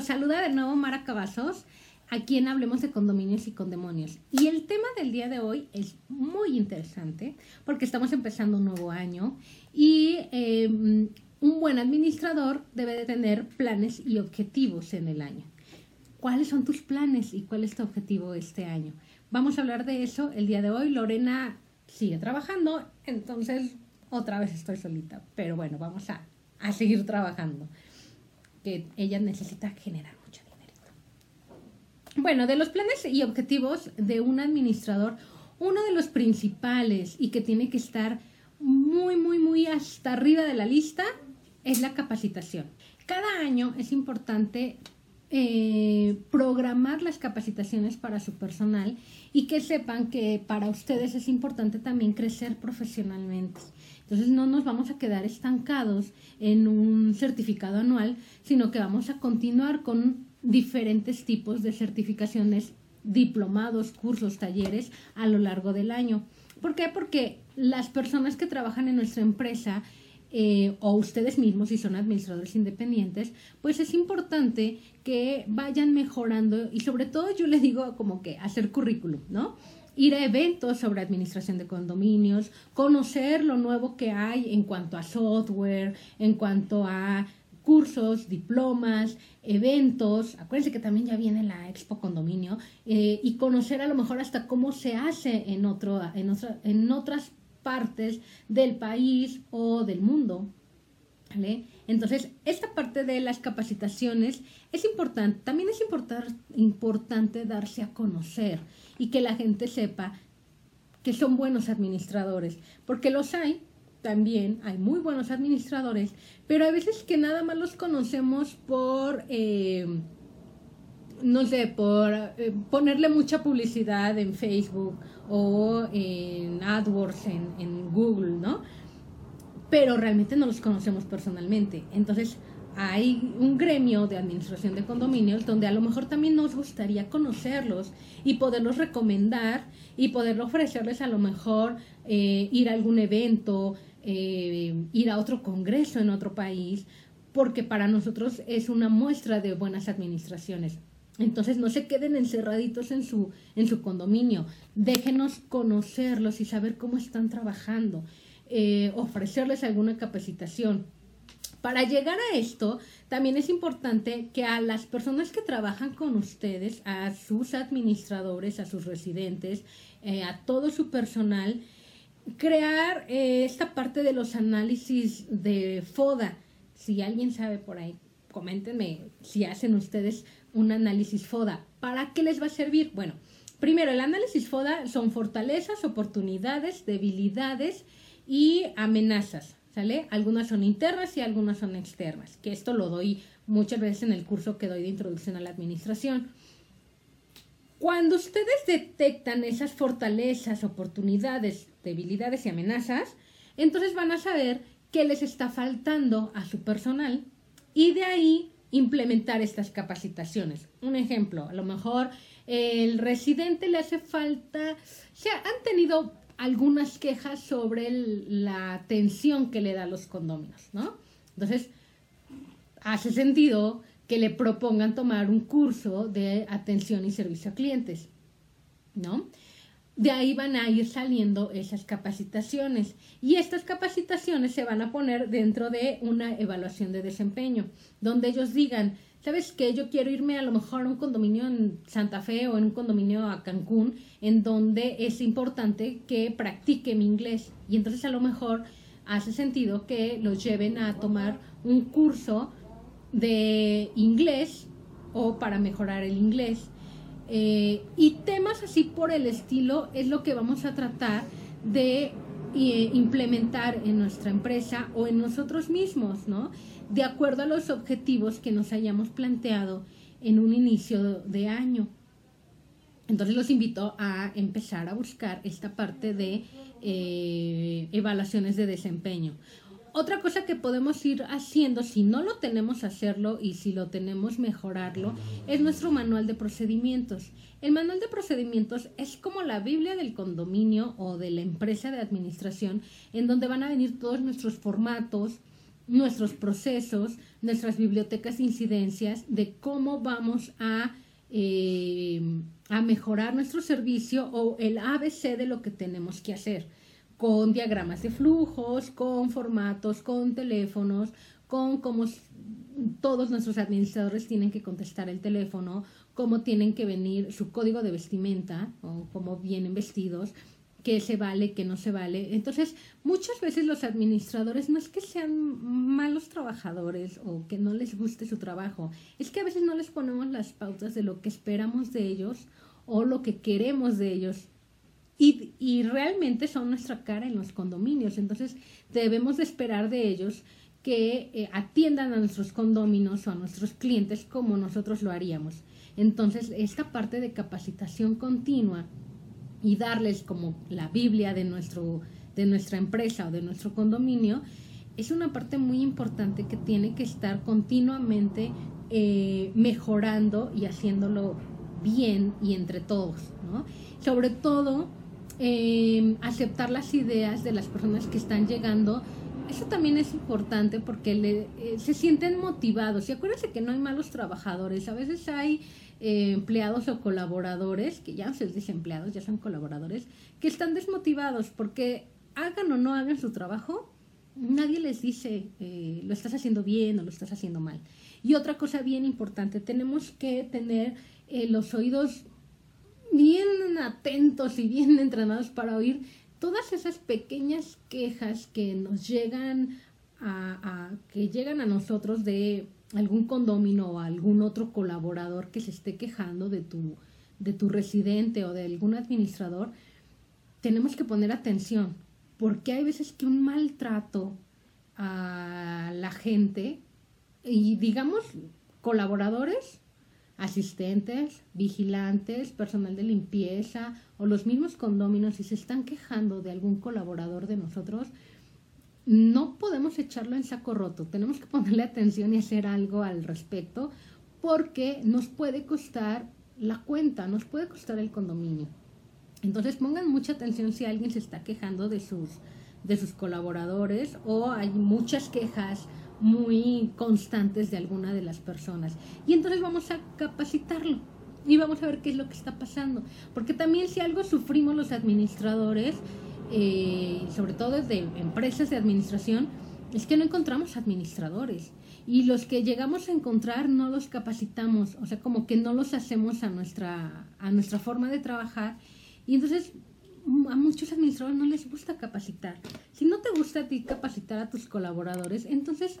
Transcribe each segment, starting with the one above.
Saluda de nuevo Mara Cavazos, a quien hablemos de condominios y condemonios. Y el tema del día de hoy es muy interesante porque estamos empezando un nuevo año y em, un buen administrador debe de tener planes y objetivos en el año. ¿Cuáles son tus planes y cuál es tu objetivo este año? Vamos a hablar de eso el día de hoy. Lorena sigue trabajando, entonces otra vez estoy solita, pero bueno, vamos a, a seguir trabajando que ella necesita generar mucho dinero. Bueno, de los planes y objetivos de un administrador, uno de los principales y que tiene que estar muy, muy, muy hasta arriba de la lista es la capacitación. Cada año es importante eh, programar las capacitaciones para su personal y que sepan que para ustedes es importante también crecer profesionalmente. Entonces no nos vamos a quedar estancados en un certificado anual, sino que vamos a continuar con diferentes tipos de certificaciones, diplomados, cursos, talleres a lo largo del año. ¿Por qué? Porque las personas que trabajan en nuestra empresa eh, o ustedes mismos si son administradores independientes, pues es importante que vayan mejorando y sobre todo yo les digo como que hacer currículum, ¿no? Ir a eventos sobre administración de condominios, conocer lo nuevo que hay en cuanto a software, en cuanto a cursos, diplomas, eventos, acuérdense que también ya viene la Expo Condominio, eh, y conocer a lo mejor hasta cómo se hace en, otro, en, en otras partes del país o del mundo. ¿Vale? Entonces, esta parte de las capacitaciones es importante, también es importante darse a conocer y que la gente sepa que son buenos administradores, porque los hay, también hay muy buenos administradores, pero hay veces que nada más los conocemos por, eh, no sé, por eh, ponerle mucha publicidad en Facebook o en AdWords, en Google, ¿no? Pero realmente no los conocemos personalmente. Entonces, hay un gremio de administración de condominios donde a lo mejor también nos gustaría conocerlos y poderlos recomendar y poder ofrecerles a lo mejor eh, ir a algún evento, eh, ir a otro congreso en otro país, porque para nosotros es una muestra de buenas administraciones. Entonces no se queden encerraditos en su, en su condominio, déjenos conocerlos y saber cómo están trabajando, eh, ofrecerles alguna capacitación para llegar a esto, también es importante que a las personas que trabajan con ustedes, a sus administradores, a sus residentes, eh, a todo su personal, crear eh, esta parte de los análisis de FODA. Si alguien sabe por ahí, coméntenme si hacen ustedes un análisis FODA. ¿Para qué les va a servir? Bueno, primero, el análisis FODA son fortalezas, oportunidades, debilidades y amenazas. ¿sale? Algunas son internas y algunas son externas, que esto lo doy muchas veces en el curso que doy de introducción a la administración. Cuando ustedes detectan esas fortalezas, oportunidades, debilidades y amenazas, entonces van a saber qué les está faltando a su personal y de ahí implementar estas capacitaciones. Un ejemplo, a lo mejor el residente le hace falta, o sea, han tenido algunas quejas sobre la atención que le da a los condóminos, ¿no? Entonces, hace sentido que le propongan tomar un curso de atención y servicio a clientes, ¿no? De ahí van a ir saliendo esas capacitaciones y estas capacitaciones se van a poner dentro de una evaluación de desempeño, donde ellos digan, ¿sabes qué? Yo quiero irme a lo mejor a un condominio en Santa Fe o en un condominio a Cancún, en donde es importante que practique mi inglés. Y entonces a lo mejor hace sentido que los lleven a tomar un curso de inglés o para mejorar el inglés. Eh, y temas así por el estilo es lo que vamos a tratar de eh, implementar en nuestra empresa o en nosotros mismos, ¿no? de acuerdo a los objetivos que nos hayamos planteado en un inicio de año. Entonces los invito a empezar a buscar esta parte de eh, evaluaciones de desempeño. Otra cosa que podemos ir haciendo, si no lo tenemos hacerlo y si lo tenemos mejorarlo, es nuestro manual de procedimientos. El manual de procedimientos es como la Biblia del condominio o de la empresa de administración, en donde van a venir todos nuestros formatos, nuestros procesos, nuestras bibliotecas de incidencias, de cómo vamos a, eh, a mejorar nuestro servicio o el ABC de lo que tenemos que hacer, con diagramas de flujos, con formatos, con teléfonos, con cómo todos nuestros administradores tienen que contestar el teléfono, cómo tienen que venir su código de vestimenta o cómo vienen vestidos, qué se vale, qué no se vale. Entonces, muchas veces los administradores no es que sean malos trabajadores o que no les guste su trabajo, es que a veces no les ponemos las pautas de lo que esperamos de ellos o lo que queremos de ellos. Y, realmente son nuestra cara en los condominios. Entonces, debemos de esperar de ellos que eh, atiendan a nuestros condóminos o a nuestros clientes como nosotros lo haríamos. Entonces, esta parte de capacitación continua y darles como la Biblia de, nuestro, de nuestra empresa o de nuestro condominio, es una parte muy importante que tiene que estar continuamente eh, mejorando y haciéndolo bien y entre todos, ¿no? Sobre todo, eh, aceptar las ideas de las personas que están llegando eso también es importante porque le, eh, se sienten motivados. Y acuérdense que no hay malos trabajadores. A veces hay eh, empleados o colaboradores, que ya no se les dice empleados, ya son colaboradores, que están desmotivados porque hagan o no hagan su trabajo, nadie les dice eh, lo estás haciendo bien o lo estás haciendo mal. Y otra cosa bien importante, tenemos que tener los oídos bien atentos y bien entrenados para oír todas esas pequeñas quejas que nos llegan a, que llegan a nosotros de algún condomino o algún otro colaborador que se esté quejando de tu, de tu residente o de algún administrador, tenemos que poner atención, porque hay veces que un maltrato a la gente y digamos colaboradores asistentes, vigilantes, personal de limpieza o los mismos condóminos si se están quejando de algún colaborador de nosotros, no podemos echarlo en saco roto. Tenemos que ponerle atención y hacer algo al respecto porque nos puede costar la cuenta, nos puede costar el condominio. Entonces pongan mucha atención si alguien se está quejando de sus, de sus colaboradores o hay muchas quejas muy constantes de alguna de las personas. Y entonces vamos a capacitarlo y vamos a ver qué es lo que está pasando. Porque también si algo sufrimos los administradores, eh, sobre todo desde empresas de administración, es que no encontramos administradores. Y los que llegamos a encontrar no los capacitamos, o sea, como que no los hacemos a nuestra, a nuestra forma de trabajar. Y entonces a muchos administradores no les gusta capacitar. Si no te gusta a ti capacitar a tus colaboradores, entonces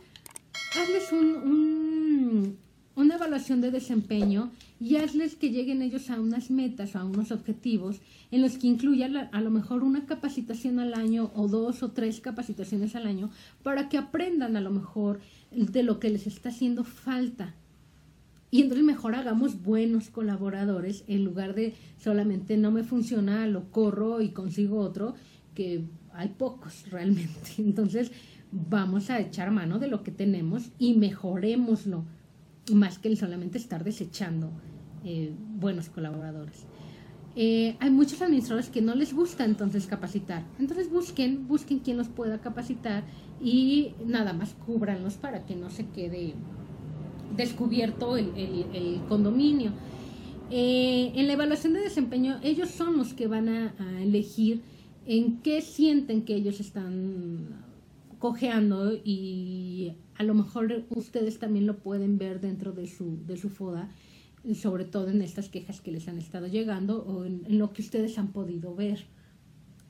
hazles un, una evaluación de desempeño y hazles que lleguen ellos a unas metas o a unos objetivos en los que incluya a lo mejor una capacitación al año o dos o tres capacitaciones al año para que aprendan a lo mejor de lo que les está haciendo falta y entonces mejor hagamos buenos colaboradores en lugar de solamente no me funciona, lo corro y consigo otro, que hay pocos realmente. Entonces vamos a echar mano de lo que tenemos y mejorémoslo, más que el solamente estar desechando eh, buenos colaboradores. Eh, hay muchos administradores que no les gusta entonces capacitar. Entonces busquen, busquen quien los pueda capacitar y nada más cúbranlos para que no se quede descubierto el, condominio. Eh, en la evaluación de desempeño, ellos son los que van a, elegir en qué sienten que ellos están cojeando y a lo mejor ustedes también lo pueden ver dentro de su, de su FODA, sobre todo en estas quejas que les han estado llegando o en lo que ustedes han podido ver.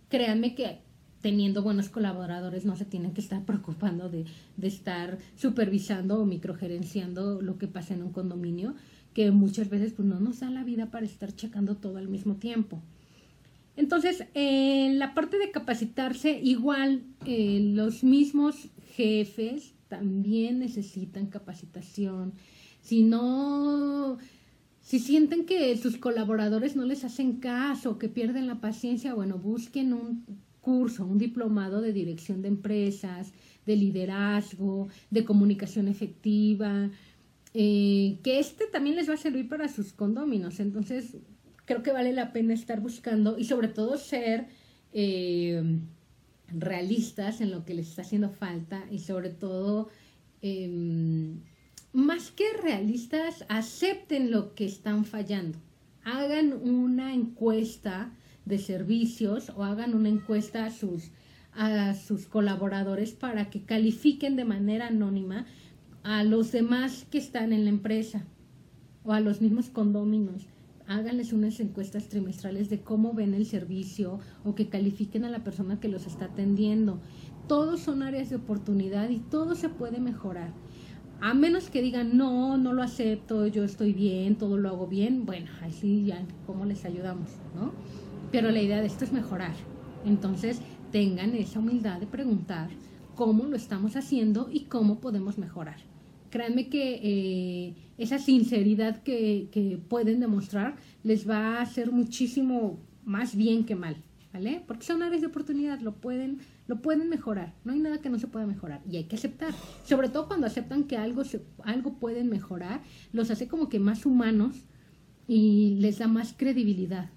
Créanme que teniendo buenos colaboradores no se tienen que estar preocupando de, estar supervisando o microgerenciando lo que pasa en un condominio, que muchas veces pues, no nos da la vida para estar checando todo al mismo tiempo. Entonces, en la parte de capacitarse, igual eh, los mismos jefes también necesitan capacitación. Si no, si sienten que sus colaboradores no les hacen caso, que pierden la paciencia, bueno, busquen un curso, un diplomado de dirección de empresas, de liderazgo, de comunicación efectiva, eh, que este también les va a servir para sus condóminos. Entonces, creo que vale la pena estar buscando y sobre todo ser, eh, realistas en lo que les está haciendo falta y sobre todo, em, más que realistas, acepten lo que están fallando. Hagan una encuesta de servicios o hagan una encuesta a sus, a sus colaboradores para que califiquen de manera anónima a los demás que están en la empresa o a los mismos condóminos háganles unas encuestas trimestrales de cómo ven el servicio o que califiquen a la persona que los está atendiendo. Todos son áreas de oportunidad y todo se puede mejorar. A menos que digan, no, no lo acepto, yo estoy bien, todo lo hago bien, bueno, así ya, ¿cómo les ayudamos? ¿no? Pero la idea de esto es mejorar. Entonces, tengan esa humildad de preguntar cómo lo estamos haciendo y cómo podemos mejorar créanme que eh, esa sinceridad que, que, pueden demostrar les va a hacer muchísimo más bien que mal, ¿vale? Porque son áreas de oportunidad, lo pueden, lo pueden mejorar, no hay nada que no se pueda mejorar y hay que aceptar, sobre todo cuando aceptan que algo, se, algo pueden mejorar, los hace como que más humanos y les da más credibilidad.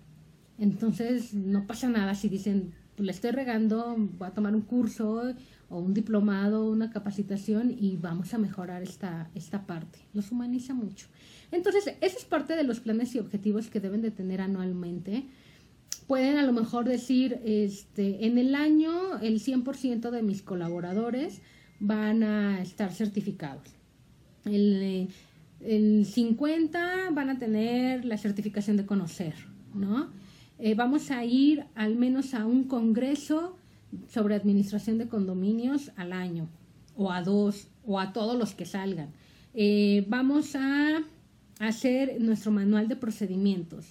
Entonces no pasa nada si dicen, pues le estoy regando, voy a tomar un curso o un diplomado, una capacitación y vamos a mejorar esta, esta parte. Los humaniza mucho. Entonces, esa es parte de los planes y objetivos que deben de tener anualmente. Pueden a lo mejor decir, este, en el año el 100% de mis colaboradores van a estar certificados. El, el 50 van a tener la certificación de conocer, ¿no? Eh, vamos a ir al menos a un congreso sobre administración de condominios al año, o a dos, o a todos los que salgan. Eh, vamos a hacer nuestro manual de procedimientos,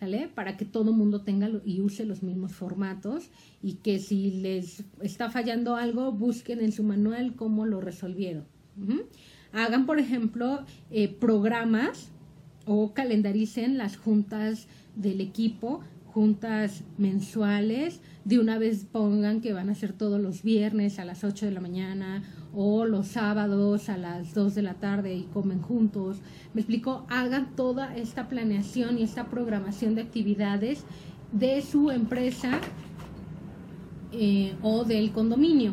¿sale? Para que todo mundo tenga y use los mismos formatos y que si les está fallando algo, busquen en su manual cómo lo resolvieron. Hagan, por ejemplo, eh, programas o calendaricen las juntas del equipo juntas mensuales, de una vez pongan que van a ser todos los viernes a las 8 de la mañana o los sábados a las 2 de la tarde y comen juntos. Me explico, hagan toda esta planeación y esta programación de actividades de su empresa eh, o del condominio,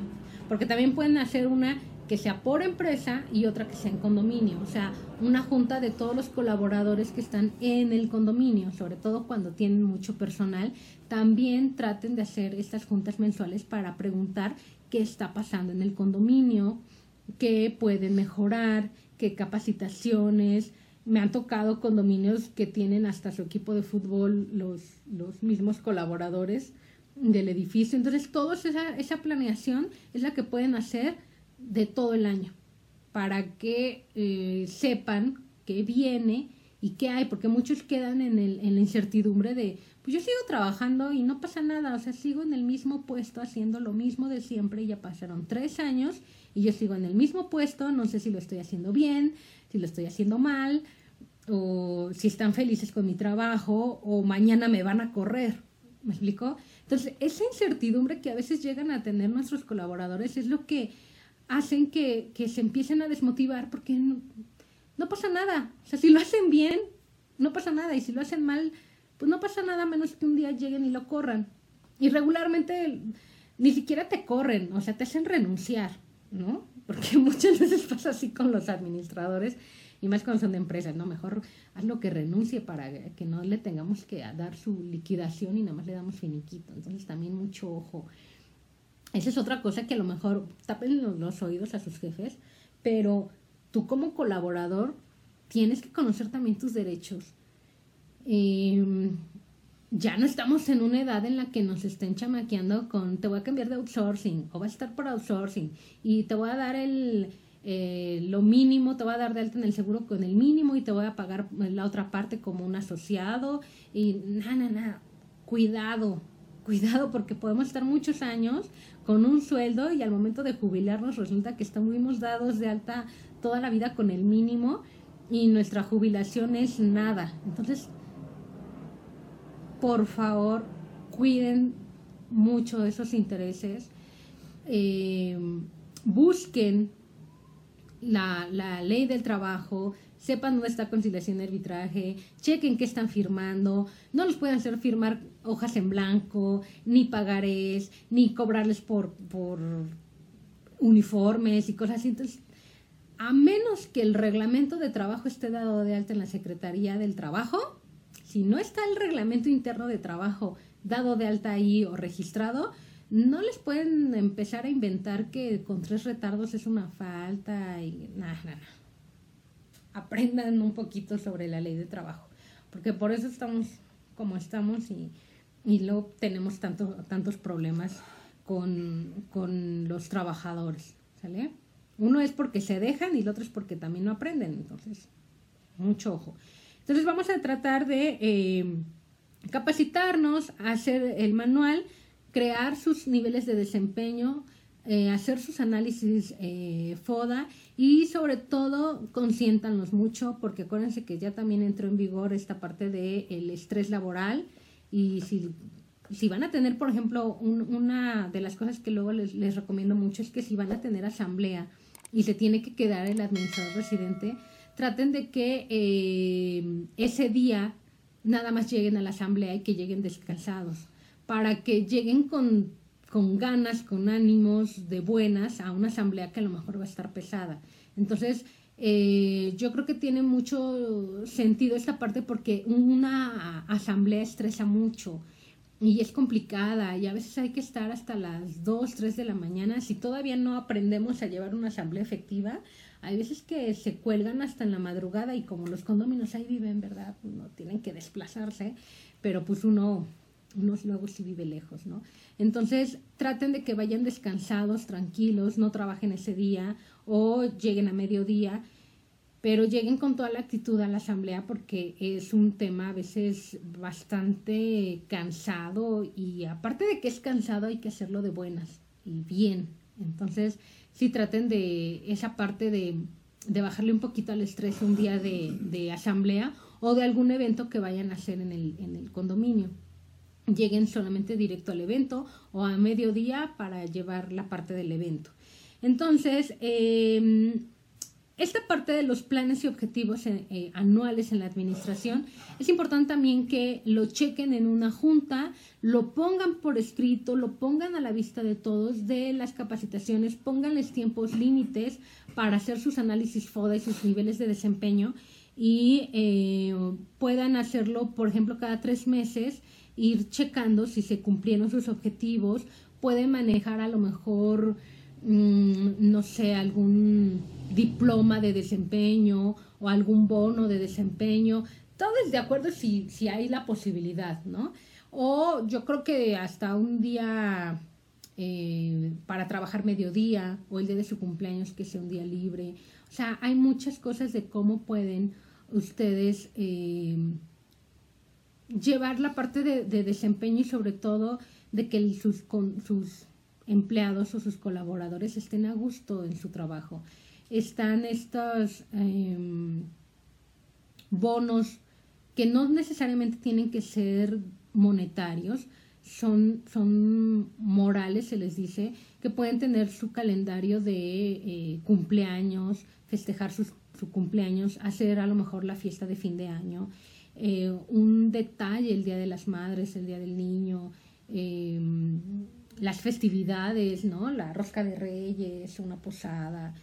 porque también pueden hacer una que sea por empresa y otra que sea en condominio, o sea, una junta de todos los colaboradores que están en el condominio, sobre todo cuando tienen mucho personal, también traten de hacer estas juntas mensuales para preguntar qué está pasando en el condominio, qué pueden mejorar, qué capacitaciones. Me han tocado condominios que tienen hasta su equipo de fútbol los, los mismos colaboradores del edificio. Entonces, toda esa, esa planeación es la que pueden hacer de todo el año para que eh, sepan qué viene y qué hay, porque muchos quedan en, el, en la incertidumbre de, pues yo sigo trabajando y no pasa nada, o sea, sigo en el mismo puesto haciendo lo mismo de siempre, ya pasaron tres años y yo sigo en el mismo puesto, no sé si lo estoy haciendo bien, si lo estoy haciendo mal, o si están felices con mi trabajo, o mañana me van a correr, ¿me explico? Entonces, esa incertidumbre que a veces llegan a tener nuestros colaboradores es lo que hacen que, se empiecen a desmotivar porque no, pasa nada. O sea, si lo hacen bien, no pasa nada. Y si lo hacen mal, pues no pasa nada menos que un día lleguen y lo corran. Y regularmente ni siquiera te corren, o sea, te hacen renunciar, ¿no? Porque muchas veces pasa así con los administradores y más cuando son de empresas, ¿no? Mejor haz lo que renuncie para que no le tengamos que dar su liquidación y nada más le damos finiquito. Entonces también mucho ojo esa es otra cosa que a lo mejor tapen los, oídos a sus jefes, pero tú como colaborador tienes que conocer también tus derechos. Em, ya no estamos en una edad en la que nos estén chamaqueando con te voy a cambiar de outsourcing o va a estar por outsourcing y te voy a dar el eh, lo mínimo, te voy a dar de alta en el seguro con el mínimo y te voy a pagar la otra parte como un asociado y nada, nada, nada, cuidado, cuidado porque podemos estar muchos años con un sueldo y al momento de jubilarnos resulta que estamos dados de alta toda la vida con el mínimo y nuestra jubilación es nada. Entonces, por favor, cuiden mucho esos intereses, eh, busquen la, la ley del trabajo, sepan dónde está conciliación y arbitraje, chequen qué están firmando, no les pueden hacer firmar hojas en blanco, ni pagarés, ni cobrarles por, por uniformes y cosas así. Entonces, a menos que el reglamento de trabajo esté dado de alta en la Secretaría del Trabajo, si no está el reglamento interno de trabajo dado de alta ahí o registrado, no les pueden empezar a inventar que con tres retardos es una falta y nada, nada. Aprendan un poquito sobre la ley de trabajo, porque por eso estamos como estamos y, y luego tenemos tanto, tantos problemas con, con los trabajadores. Uno es porque se dejan y el otro es porque también no aprenden, entonces, mucho ojo. Entonces vamos a tratar de eh, capacitarnos, hacer el manual, crear sus niveles de desempeño, eh, hacer sus análisis eh, FODA y sobre todo consiéntanos mucho porque acuérdense que ya también entró en vigor esta parte del el estrés laboral. Y si, si, van a tener, por ejemplo, una de las cosas que luego les, les recomiendo mucho es que si van a tener asamblea y se tiene que quedar el administrador residente, traten de que eh, ese día nada más lleguen a la asamblea y que lleguen descansados, para que lleguen con, con ganas, con ánimos de buenas a una asamblea que a lo mejor va a estar pesada. Entonces, eh, yo creo que tiene mucho sentido esta parte porque una asamblea estresa mucho y es complicada y a veces hay que estar hasta las 2, 3 de la mañana. Si todavía no aprendemos a llevar una asamblea efectiva, hay veces que se cuelgan hasta en la madrugada y como los condóminos ahí viven, ¿verdad? No tienen que desplazarse, pero pues uno, uno luego sí vive lejos, ¿no? Entonces traten de que vayan descansados, tranquilos, no trabajen ese día o lleguen a mediodía, pero lleguen con toda la actitud a la asamblea porque es un tema a veces bastante cansado y aparte de que es cansado hay que hacerlo de buenas y bien. Entonces, sí traten de esa parte de, de bajarle un poquito al estrés un día de, de, asamblea o de algún evento que vayan a hacer en el, en el condominio. Lleguen solamente directo al evento o a mediodía para llevar la parte del evento. Entonces, eh, esta parte de los planes y objetivos eh, eh, anuales en la administración, es importante también que lo chequen en una junta, lo pongan por escrito, lo pongan a la vista de todos de las capacitaciones, pónganles tiempos límites para hacer sus análisis FODA y sus niveles de desempeño y eh, puedan hacerlo, por ejemplo, cada tres meses, ir checando si se cumplieron sus objetivos, pueden manejar a lo mejor Mm, no sé, algún diploma de desempeño o algún bono de desempeño. Todo es de acuerdo si, si hay la posibilidad, ¿no? O yo creo que hasta un día eh, para trabajar mediodía o el día de su cumpleaños que sea un día libre. O sea, hay muchas cosas de cómo pueden ustedes eh, llevar la parte de, de, desempeño y sobre todo de que sus, con, sus empleados o sus colaboradores estén a gusto en su trabajo. Están estos eh, bonos que no necesariamente tienen que ser monetarios, son, son morales, se les dice, que pueden tener su calendario de eh, cumpleaños, festejar sus, su cumpleaños, hacer a lo mejor la fiesta de fin de año, eh, un detalle, el Día de las Madres, el Día del Niño, eh, las festividades, ¿no? La rosca de reyes, una posada,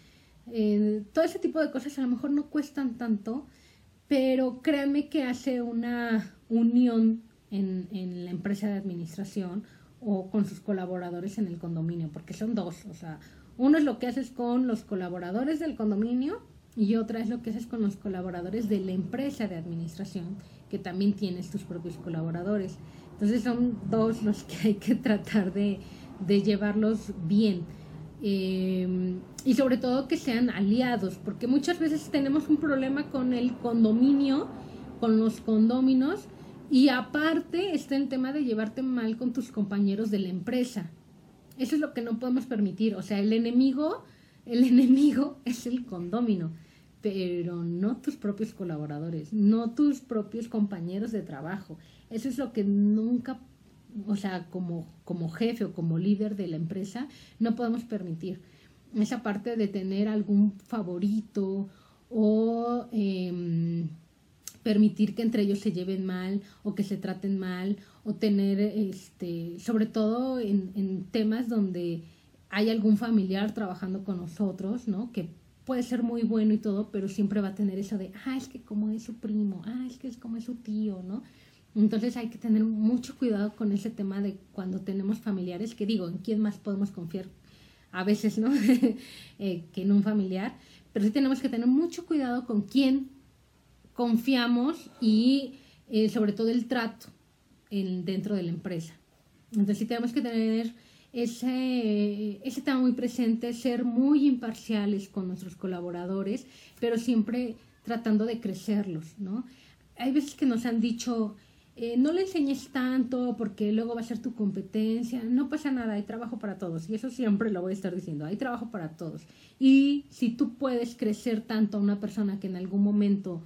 eh, todo ese tipo de cosas a lo mejor no cuestan tanto, pero créanme que hace una unión en, en, la empresa de administración o con sus colaboradores en el condominio, porque son dos, o sea, uno es lo que haces con los colaboradores del condominio y otra es lo que haces con los colaboradores de la empresa de administración, que también tienes tus propios colaboradores. Entonces son dos los que hay que tratar de, de llevarlos bien. Eh, y sobre todo que sean aliados, porque muchas veces tenemos un problema con el condominio, con los condóminos, y aparte está el tema de llevarte mal con tus compañeros de la empresa. Eso es lo que no podemos permitir. O sea, el enemigo, el enemigo es el condómino pero no tus propios colaboradores, no tus propios compañeros de trabajo. Eso es lo que nunca, o sea, como, como jefe o como líder de la empresa, no podemos permitir. esa parte de tener algún favorito o em, permitir que entre ellos se lleven mal o que se traten mal o tener, este, sobre todo en, en temas donde hay algún familiar trabajando con nosotros, ¿no? Que puede ser muy bueno y todo, pero siempre va a tener eso de, ah, es que como es su primo, ah, es que es como es su tío, ¿no? Entonces hay que tener mucho cuidado con ese tema de cuando tenemos familiares, que digo, ¿en quién más podemos confiar? A veces, ¿no? eh, que en un familiar, pero sí tenemos que tener mucho cuidado con quién confiamos y eh, sobre todo el trato en, dentro de la empresa. Entonces sí tenemos que tener ese, ese tema muy presente, ser muy imparciales con nuestros colaboradores, pero siempre tratando de crecerlos, ¿no? Hay veces que nos han dicho, eh, no le enseñes tanto porque luego va a ser tu competencia, no pasa nada, hay trabajo para todos y eso siempre lo voy a estar diciendo, hay trabajo para todos. Y si tú puedes crecer tanto a una persona que en algún momento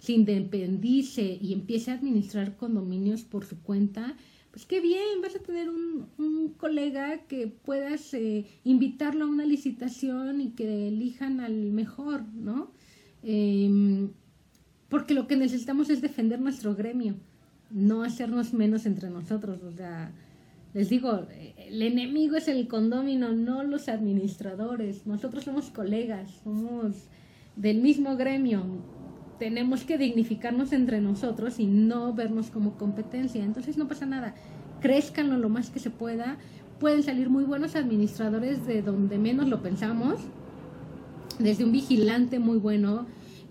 se independice y empiece a administrar condominios por su cuenta, pues qué bien, vas a tener un, un colega que puedas eh, invitarlo a una licitación y que elijan al mejor, ¿no? Em, porque lo que necesitamos es defender nuestro gremio, no hacernos menos entre nosotros. O sea, les digo, el enemigo es el condomino, no los administradores. Nosotros somos colegas, somos del mismo gremio tenemos que dignificarnos entre nosotros y no vernos como competencia. Entonces no pasa nada, crezcan lo más que se pueda. Pueden salir muy buenos administradores de donde menos lo pensamos, desde un vigilante muy bueno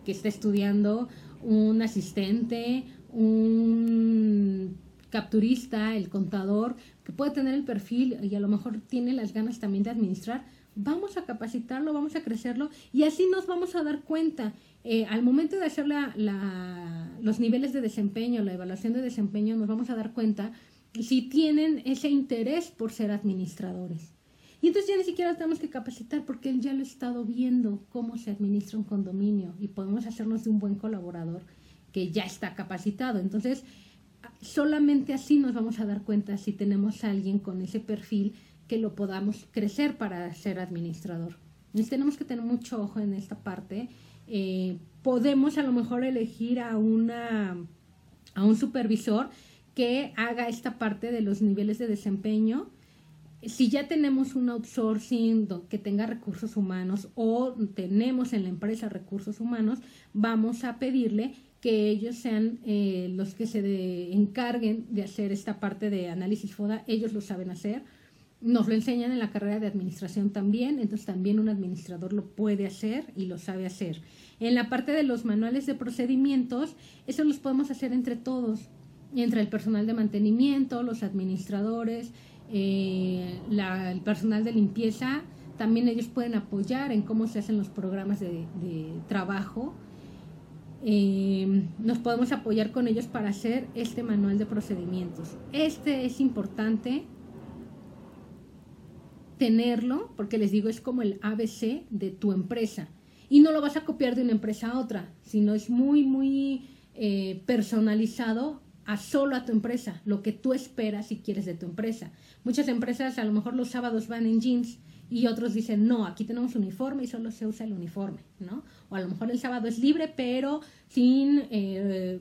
que está estudiando, un asistente, un capturista, el contador, que puede tener el perfil y a lo mejor tiene las ganas también de administrar, vamos a capacitarlo, vamos a crecerlo y así nos vamos a dar cuenta eh, al momento de hacer los niveles de desempeño, la evaluación de desempeño, nos vamos a dar cuenta si tienen ese interés por ser administradores. Y entonces ya ni siquiera tenemos que capacitar porque él ya lo ha estado viendo cómo se administra un condominio y podemos hacernos de un buen colaborador que ya está capacitado. Entonces, solamente así nos vamos a dar cuenta si tenemos a alguien con ese perfil que lo podamos crecer para ser administrador. Entonces tenemos que tener mucho ojo en esta parte eh, podemos a lo mejor elegir a, una, a un supervisor que haga esta parte de los niveles de desempeño. Si ya tenemos un outsourcing que tenga recursos humanos o tenemos en la empresa recursos humanos, vamos a pedirle que ellos sean eh, los que se encarguen de hacer esta parte de análisis FODA. Ellos lo saben hacer nos lo enseñan en la carrera de administración también, entonces también un administrador lo puede hacer y lo sabe hacer. En la parte de los manuales de procedimientos, eso los podemos hacer entre todos, entre el personal de mantenimiento, los administradores, eh, el personal de limpieza, también ellos pueden apoyar en cómo se hacen los programas de, trabajo. Eh, nos podemos apoyar con ellos para hacer este manual de procedimientos. Este es importante tenerlo, porque les digo, es como el ABC de tu empresa. Y no lo vas a copiar de una empresa a otra, sino es muy, muy eh, personalizado a solo a tu empresa, lo que tú esperas y quieres de tu empresa. Muchas empresas a lo mejor los sábados van en jeans y otros dicen, no, aquí tenemos uniforme y solo se usa el uniforme, ¿no? O a lo mejor el sábado es libre, pero sin, eh,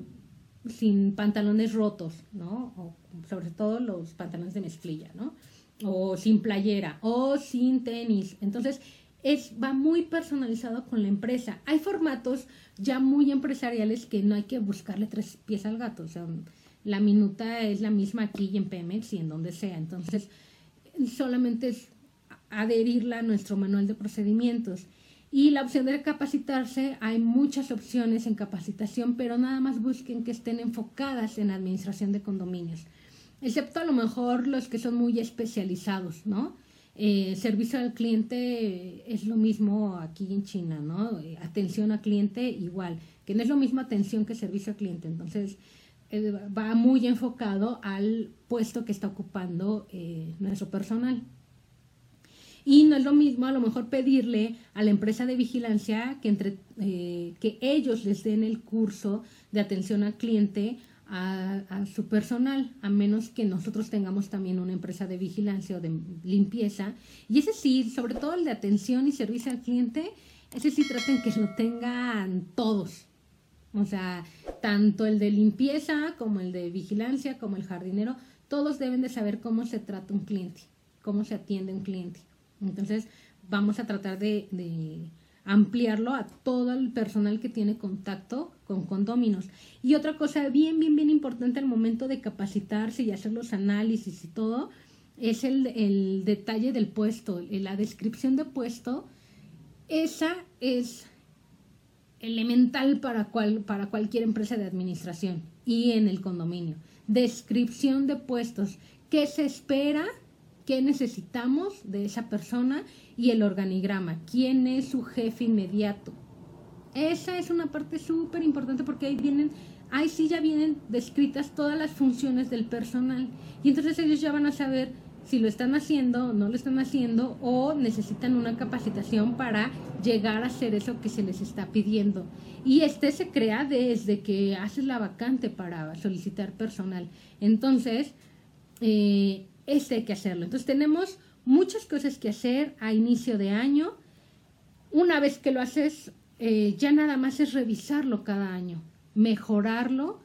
sin pantalones rotos, ¿no? O sobre todo los pantalones de mezclilla, ¿no? O sin playera o sin tenis. Entonces, es, va muy personalizado con la empresa. Hay formatos ya muy empresariales que no hay que buscarle tres pies al gato. O sea, la minuta es la misma aquí y en Pemex y en donde sea. Entonces, solamente es adherirla a nuestro manual de procedimientos. Y la opción de capacitarse, hay muchas opciones en capacitación, pero nada más busquen que estén enfocadas en administración de condominios excepto a lo mejor los que son muy especializados, ¿no? Eh, servicio al cliente es lo mismo aquí en China, ¿no? Eh, atención al cliente igual, que no es lo mismo atención que servicio al cliente. Entonces, eh, va muy enfocado al puesto que está ocupando nuestro personal. Y no es lo mismo a lo mejor pedirle a la empresa de vigilancia que, entre, que ellos les den el curso de atención al cliente a, su personal, a menos que nosotros tengamos también una empresa de vigilancia o de limpieza. Y ese sí, sobre todo el de atención y servicio al cliente, ese sí traten que lo tengan todos. O sea, tanto el de limpieza como el de vigilancia, como el jardinero, todos deben de saber cómo se trata un cliente, cómo se atiende un cliente. Entonces, vamos a tratar de ampliarlo a todo el personal que tiene contacto con condóminos. Y otra cosa bien, bien, bien importante al momento de capacitarse y hacer los análisis y todo, es el, detalle del puesto, la descripción de puesto. Esa es elemental para, cual, para cualquier empresa de administración y en el condominio. Descripción de puestos. ¿Qué se espera qué necesitamos de esa persona y el organigrama, quién es su jefe inmediato. Esa es una parte súper importante porque ahí vienen, ahí sí ya vienen descritas todas las funciones del personal y entonces ellos ya van a saber si lo están haciendo o no lo están haciendo o necesitan una capacitación para llegar a hacer eso que se les está pidiendo. Y este se crea desde que haces la vacante para solicitar personal. Entonces, eh, este hay que hacerlo. Entonces tenemos muchas cosas que hacer a inicio de año. Una vez que lo haces, eh, ya nada más es revisarlo cada año, mejorarlo,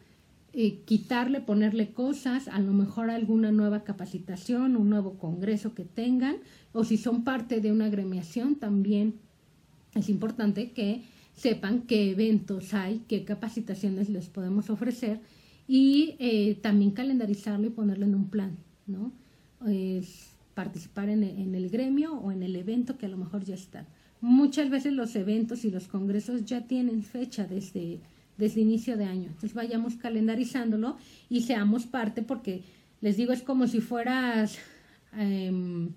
eh, quitarle, ponerle cosas, a lo mejor alguna nueva capacitación, un nuevo congreso que tengan, o si son parte de una agremiación, también es importante que sepan qué eventos hay, qué capacitaciones les podemos ofrecer y eh, también calendarizarlo y ponerlo en un plan, ¿no? Es participar en el, gremio o en el evento que a lo mejor ya están. Muchas veces los eventos y los congresos ya tienen fecha desde, desde inicio de año. Entonces vayamos calendarizándolo y seamos parte porque les digo, es como si fueras, em,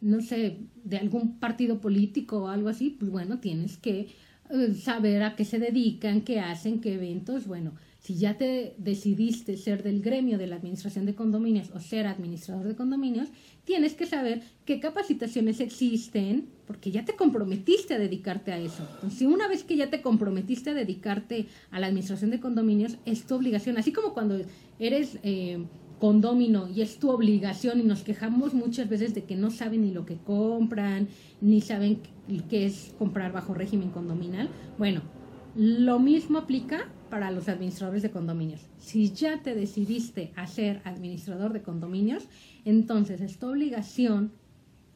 no sé, de algún partido político o algo así, pues bueno, tienes que eh, saber a qué se dedican, qué hacen, qué eventos, bueno, si ya te decidiste ser del gremio de la administración de condominios o ser administrador de condominios, tienes que saber qué capacitaciones existen, porque ya te comprometiste a dedicarte a eso. Entonces, una vez que ya te comprometiste a dedicarte a la administración de condominios, es tu obligación. Así como cuando eres eh, condomino y es tu obligación y nos quejamos muchas veces de que no saben ni lo que compran, ni saben qué es comprar bajo régimen condominal. Bueno, lo mismo aplica para los administradores de condominios. Si ya te decidiste a ser administrador de condominios, entonces es tu obligación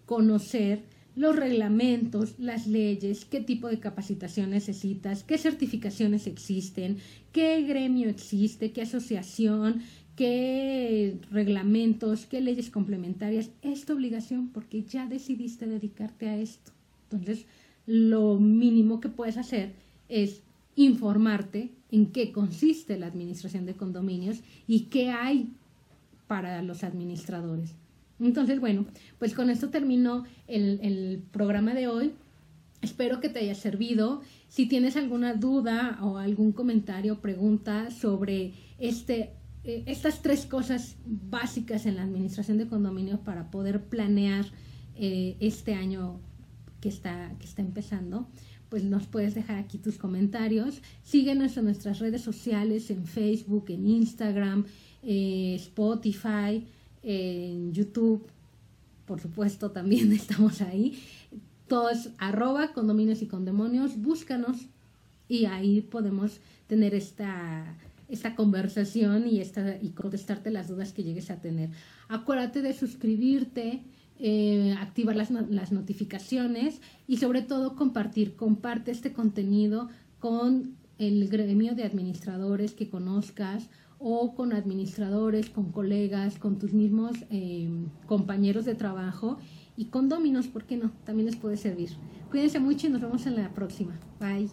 conocer los reglamentos, las leyes, qué tipo de capacitación necesitas, qué certificaciones existen, qué gremio existe, qué asociación, qué reglamentos, qué leyes complementarias. Es tu obligación porque ya decidiste dedicarte a esto. Entonces, lo mínimo que puedes hacer es informarte en qué consiste la administración de condominios y qué hay para los administradores. Entonces, bueno, pues con esto termino el, programa de hoy. Espero que te haya servido. Si tienes alguna duda o algún comentario o pregunta sobre este, eh, estas tres cosas básicas en la administración de condominios para poder planear eh, este año que está, que está empezando, pues nos puedes dejar aquí tus comentarios. Síguenos en nuestras redes sociales, en Facebook, en Instagram, eh, Spotify, en YouTube. Por supuesto, también estamos ahí. Todos arroba condominios y condemonios. Búscanos y ahí podemos tener esta, esta conversación y, esta, y contestarte las dudas que llegues a tener. Acuérdate de suscribirte eh, activar las, las notificaciones y sobre todo compartir. Comparte este contenido con el gremio de administradores que conozcas o con administradores, con colegas, con tus mismos eh, compañeros de trabajo y con dominos, ¿por qué no? También les puede servir. Cuídense mucho y nos vemos en la próxima. Bye.